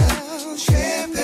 myself.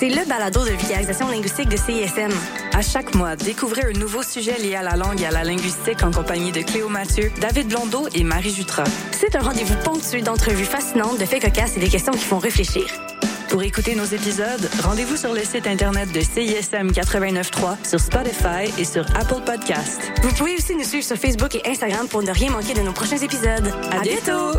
C'est le balado de vulgarisation linguistique de CISM. À chaque mois, découvrez un nouveau sujet lié à la langue et à la linguistique en compagnie de Cléo Mathieu, David Blondeau et Marie Jutra. C'est un rendez-vous ponctué d'entrevues fascinantes, de faits cocasses et des questions qui font réfléchir. Pour écouter nos épisodes, rendez-vous sur le site internet de CISM 89.3, sur Spotify et sur Apple Podcast. Vous pouvez aussi nous suivre sur Facebook et Instagram pour ne rien manquer de nos prochains épisodes. À, bientôt!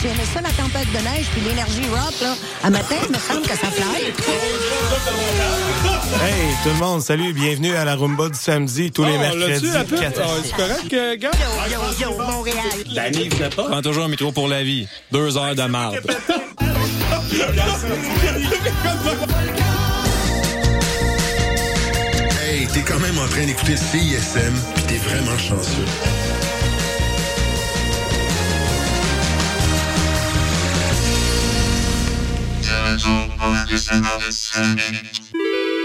Tu aimais ça, la tempête de neige puis l'énergie rock, là? À matin, il me semble que ça fly. Hey, tout le monde, salut, bienvenue à la Rumba du samedi, tous les Oh, mercredis. la pub? quatre- Ah, C'est correct, euh, gars? Yo, yo, yo, Montréal. Pas? Prends toujours un métro pour la vie. Deux heures de marde. Hey, t'es quand même en train d'écouter CISM, pis t'es vraiment chanceux. 情報はリスナです。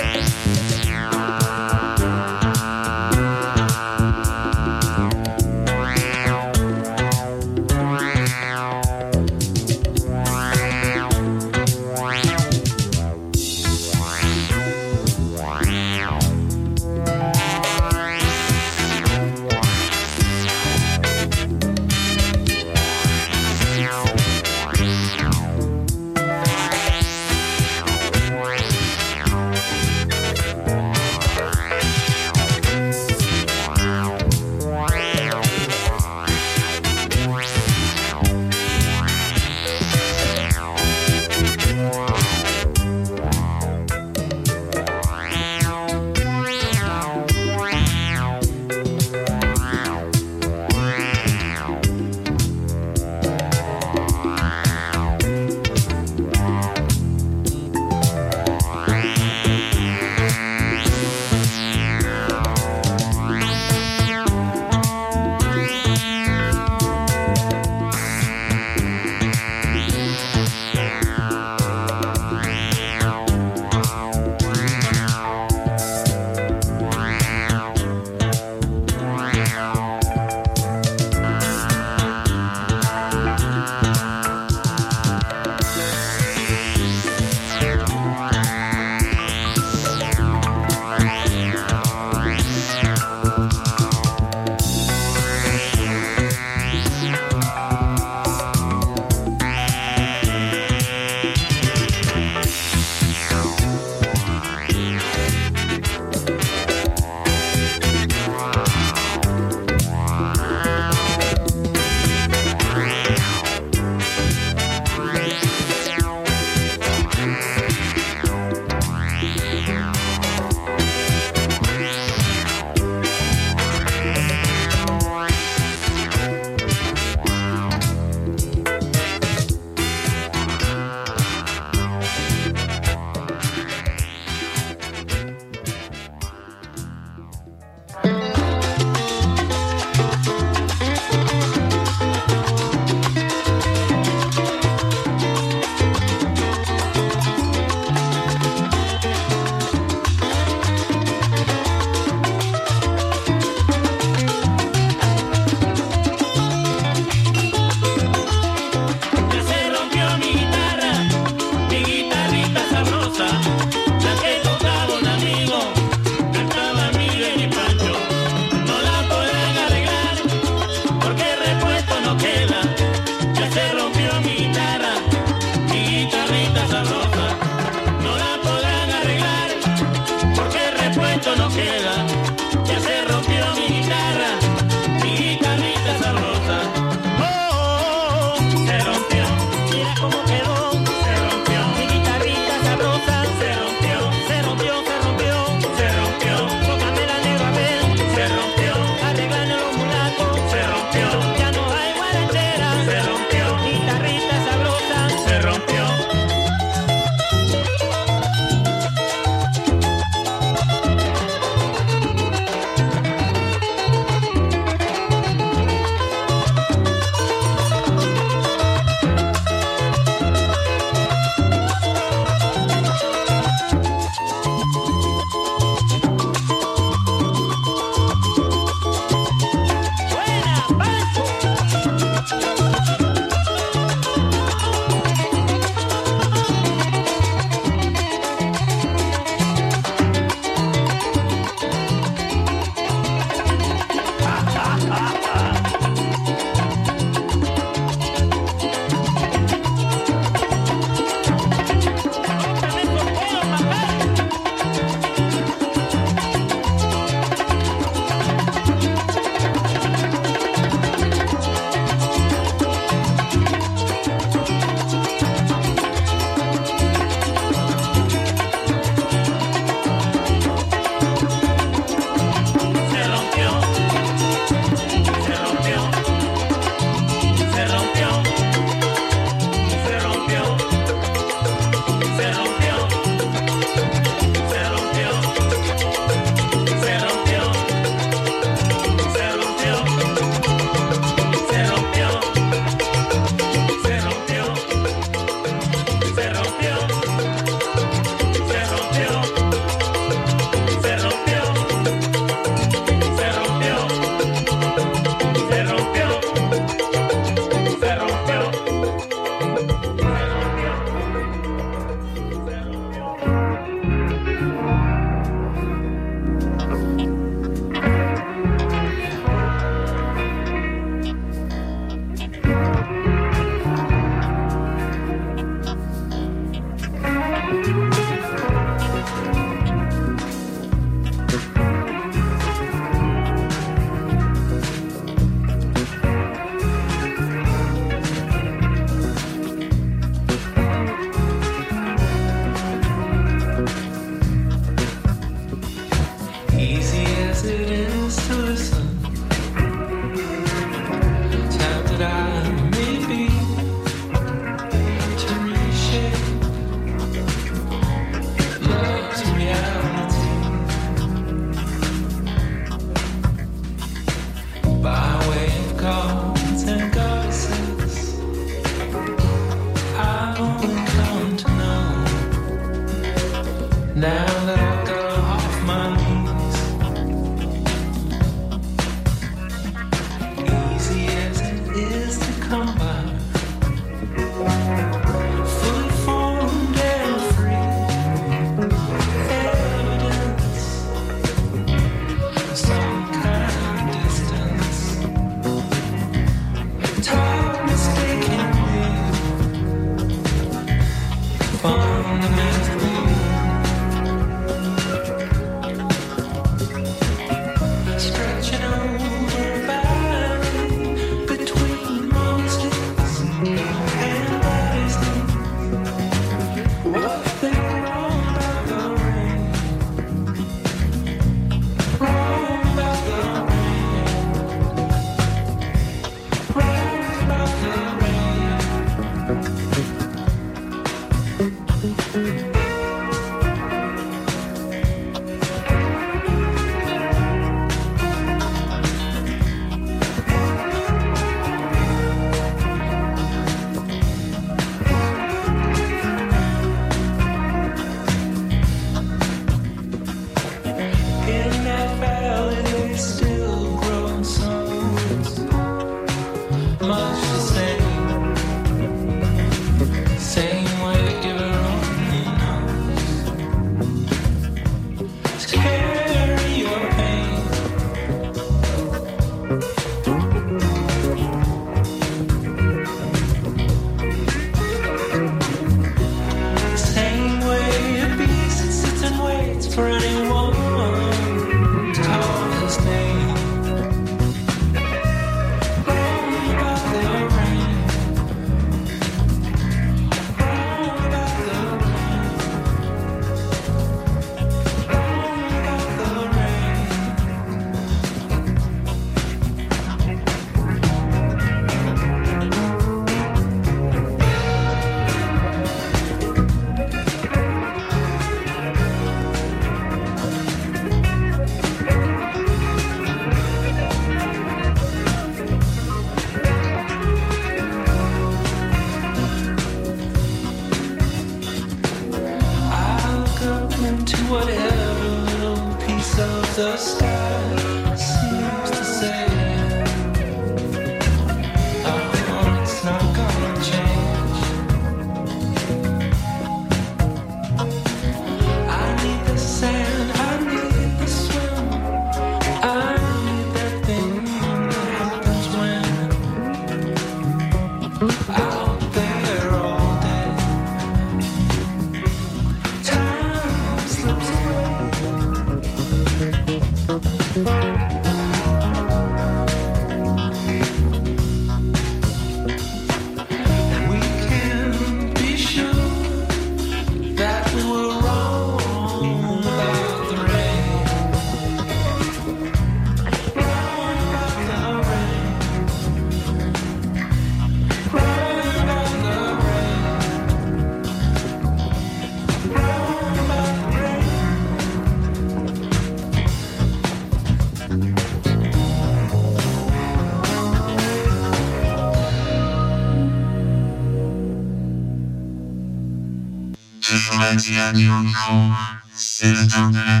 C'est le temps de la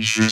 je